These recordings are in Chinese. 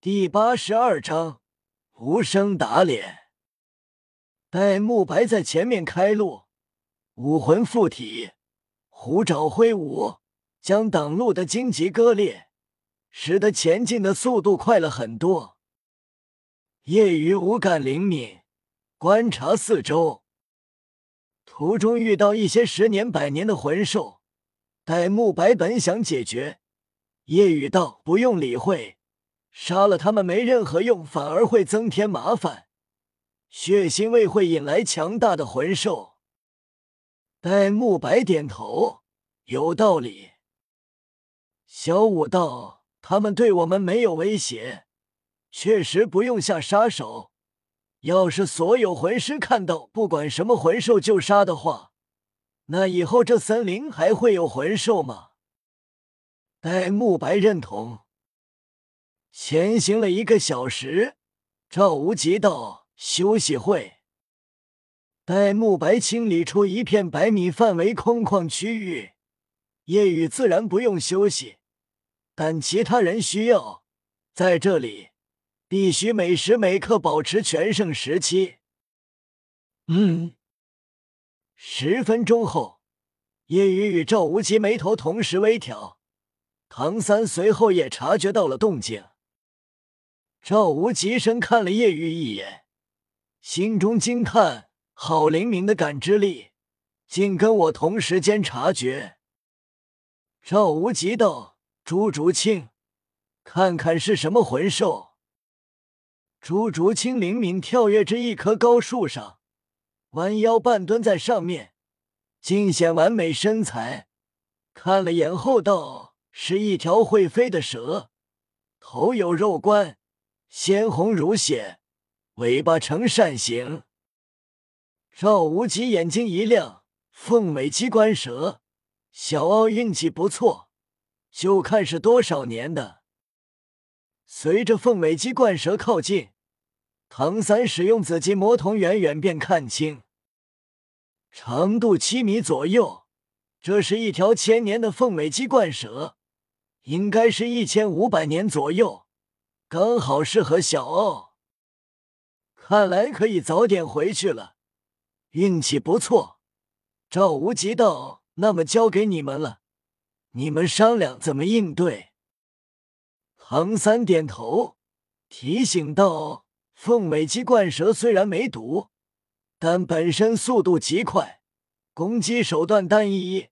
第八十二章无声打脸。戴沐白在前面开路，武魂附体，虎爪挥舞，将挡路的荆棘割裂，使得前进的速度快了很多。夜雨五感灵敏，观察四周，途中遇到一些十年百年的魂兽，戴沐白本想解决，夜雨道不用理会。杀了他们没任何用，反而会增添麻烦。血腥味会引来强大的魂兽。戴沐白点头，有道理。小五道，他们对我们没有威胁，确实不用下杀手。要是所有魂师看到不管什么魂兽就杀的话，那以后这森林还会有魂兽吗？戴沐白认同。前行了一个小时，赵无极道休息会。待慕白清理出一片百米范围空旷区域，夜雨自然不用休息，但其他人需要在这里必须每时每刻保持全盛时期。嗯，十分钟后，夜雨与赵无极眉头同时微挑，唐三随后也察觉到了动静。赵无极深看了叶玉一眼，心中惊叹：好灵敏的感知力，竟跟我同时间察觉。赵无极道：“朱竹清，看看是什么魂兽。”朱竹清灵敏跳跃至一棵高树上，弯腰半蹲在上面，尽显完美身材。看了眼后道：“是一条会飞的蛇，头有肉冠。”鲜红如血，尾巴呈扇形。赵无极眼睛一亮，凤尾鸡冠蛇，小奥运气不错，就看是多少年的。随着凤尾鸡冠蛇靠近，唐三使用紫金魔瞳，远远便看清，长度七米左右，这是一条千年的凤尾鸡冠蛇，应该是一千五百年左右。刚好适合小奥，看来可以早点回去了。运气不错，赵无极道，那么交给你们了，你们商量怎么应对。唐三点头，提醒道：“凤尾鸡冠蛇虽然没毒，但本身速度极快，攻击手段单一，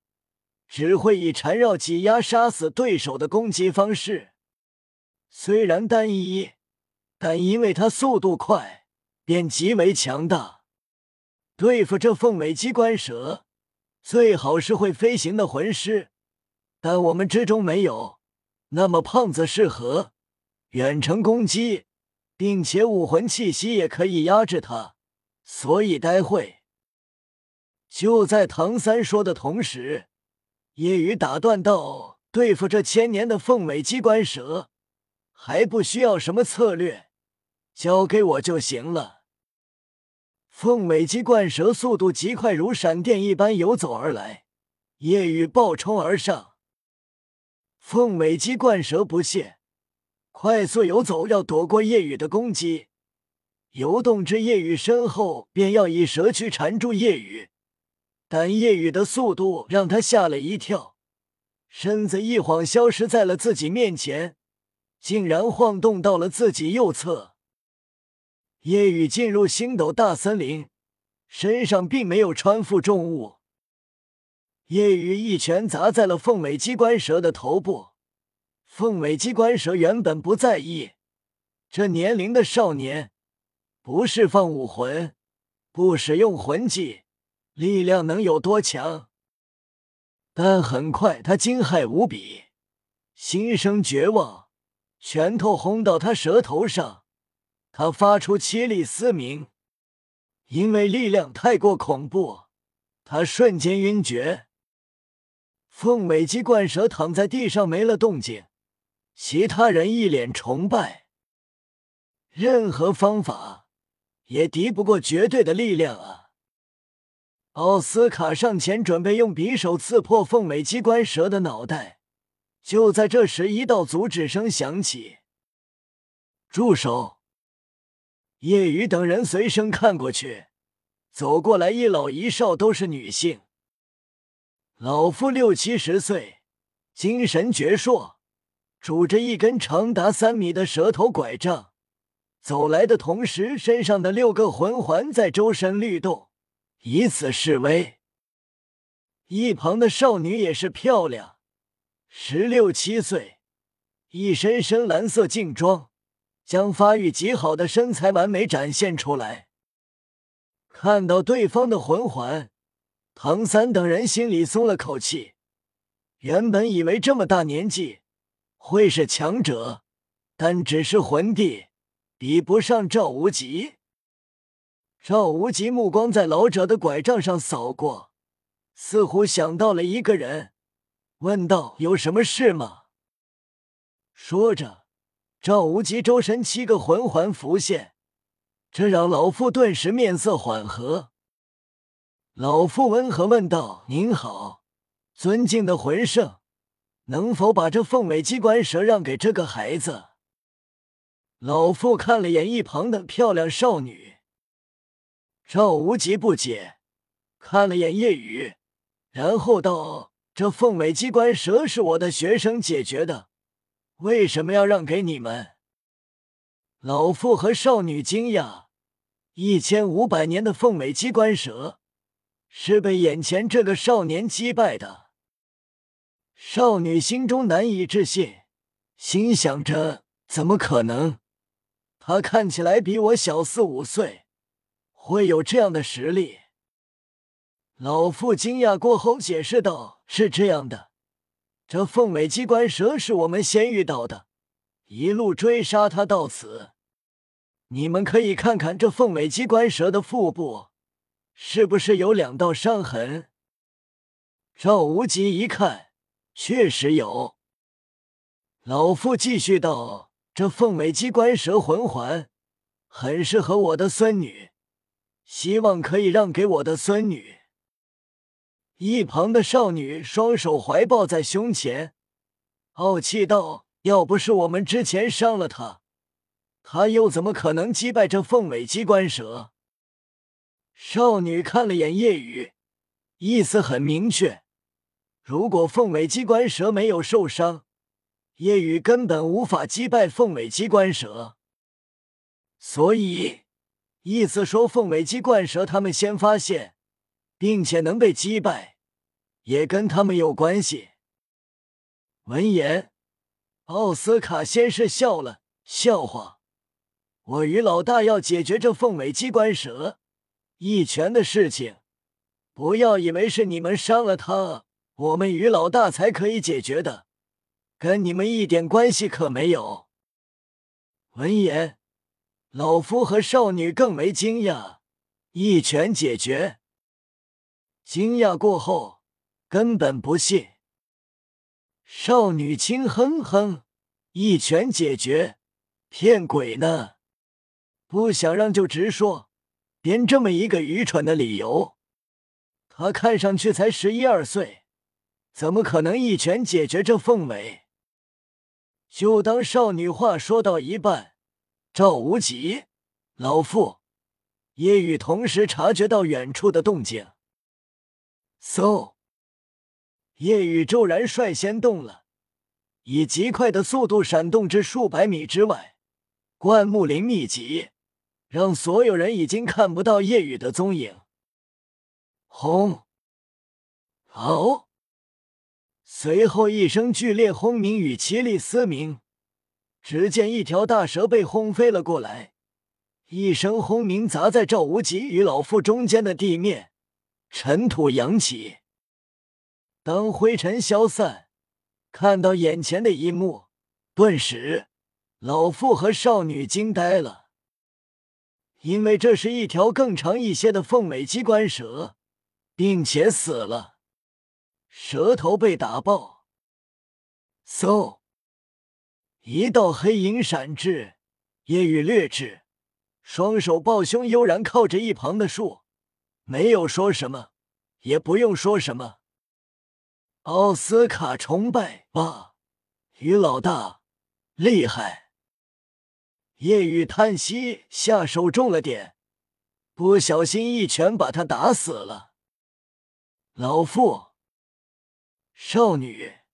只会以缠绕、挤压杀死对手的攻击方式。”虽然单一，但因为它速度快，便极为强大。对付这凤尾机关蛇，最好是会飞行的魂师，但我们之中没有。那么胖子适合远程攻击，并且武魂气息也可以压制它，所以待会就在唐三说的同时，夜雨打断道：“对付这千年的凤尾机关蛇。”还不需要什么策略，交给我就行了。凤尾鸡冠蛇速度极快，如闪电一般游走而来，夜雨暴冲而上。凤尾鸡冠蛇不屑，快速游走，要躲过夜雨的攻击。游动至夜雨身后，便要以蛇躯缠住夜雨，但夜雨的速度让他吓了一跳，身子一晃消失在了自己面前。竟然晃动到了自己右侧。夜雨进入星斗大森林，身上并没有穿负重物。夜雨一拳砸在了凤尾机关蛇的头部。凤尾机关蛇原本不在意，这年龄的少年，不释放武魂，不使用魂技，力量能有多强？但很快他惊骇无比，心生绝望。拳头轰到他舌头上，他发出凄厉嘶鸣，因为力量太过恐怖，他瞬间晕厥。凤尾鸡冠蛇躺在地上没了动静，其他人一脸崇拜。任何方法也敌不过绝对的力量啊！奥斯卡上前准备用匕首刺破凤尾鸡冠蛇的脑袋。就在这时，一道阻止声响起。住手！叶雨等人随声看过去，走过来一老一少，都是女性。老妇六七十岁，精神矍铄，拄着一根长达三米的蛇头拐杖，走来的同时，身上的六个魂环在周身律动，以此示威。一旁的少女也是漂亮，十六七岁，一身深蓝色劲装，将发育极好的身材完美展现出来。看到对方的魂环，唐三等人心里松了口气。原本以为这么大年纪会是强者，但只是魂帝，比不上赵无极。赵无极目光在老者的拐杖上扫过。似乎想到了一个人，问道：“有什么事吗？”说着，赵无极周身七个魂环浮现，这让老妇顿时面色缓和。老妇温和问道：“您好，尊敬的魂圣，能否把这凤尾机关蛇让给这个孩子？”老妇看了眼一旁的漂亮少女，赵无极不解，看了眼叶雨。然后道：“这凤尾机关蛇是我的学生解决的，为什么要让给你们？”老妇和少女惊讶：一千五百年的凤尾机关蛇是被眼前这个少年击败的。少女心中难以置信，心想着：怎么可能？他看起来比我小四五岁，会有这样的实力？老妇惊讶过后解释道：“是这样的，这凤尾机关蛇是我们先遇到的，一路追杀它到此。你们可以看看这凤尾机关蛇的腹部，是不是有两道伤痕？”赵无极一看，确实有。老妇继续道：“这凤尾机关蛇魂环很适合我的孙女，希望可以让给我的孙女。”一旁的少女双手怀抱在胸前，傲气道：“要不是我们之前伤了他，他又怎么可能击败这凤尾机关蛇？”少女看了眼叶雨，意思很明确：如果凤尾机关蛇没有受伤，叶雨根本无法击败凤尾机关蛇。所以，意思说凤尾机关蛇他们先发现。并且能被击败，也跟他们有关系。闻言，奥斯卡先是笑了笑话：“我于老大要解决这凤尾机关蛇一拳的事情，不要以为是你们伤了他，我们于老大才可以解决的，跟你们一点关系可没有。”闻言，老夫和少女更为惊讶：“一拳解决？”惊讶过后，根本不信。少女轻哼哼，一拳解决，骗鬼呢！不想让就直说，编这么一个愚蠢的理由。他看上去才十一二岁，怎么可能一拳解决这凤尾？就当少女话说到一半，赵无极、老妇、夜雨同时察觉到远处的动静。嗖！夜雨骤然率先动了，以极快的速度闪动至数百米之外，灌木林密集，让所有人已经看不到夜雨的踪影。轰！哦！随后一声剧烈轰鸣与凄厉嘶鸣，只见一条大蛇被轰飞了过来，一声轰鸣砸在赵无极与老妇中间的地面。尘土扬起，当灰尘消散，看到眼前的一幕，顿时老妇和少女惊呆了，因为这是一条更长一些的凤尾机关蛇，并且死了，蛇头被打爆。嗖，一道黑影闪至，夜雨掠至，双手抱胸，悠然靠着一旁的树。没有说什么，也不用说什么。奥斯卡崇拜吧，于老大厉害。夜雨叹息，下手重了点，不小心一拳把他打死了。老妇，少女。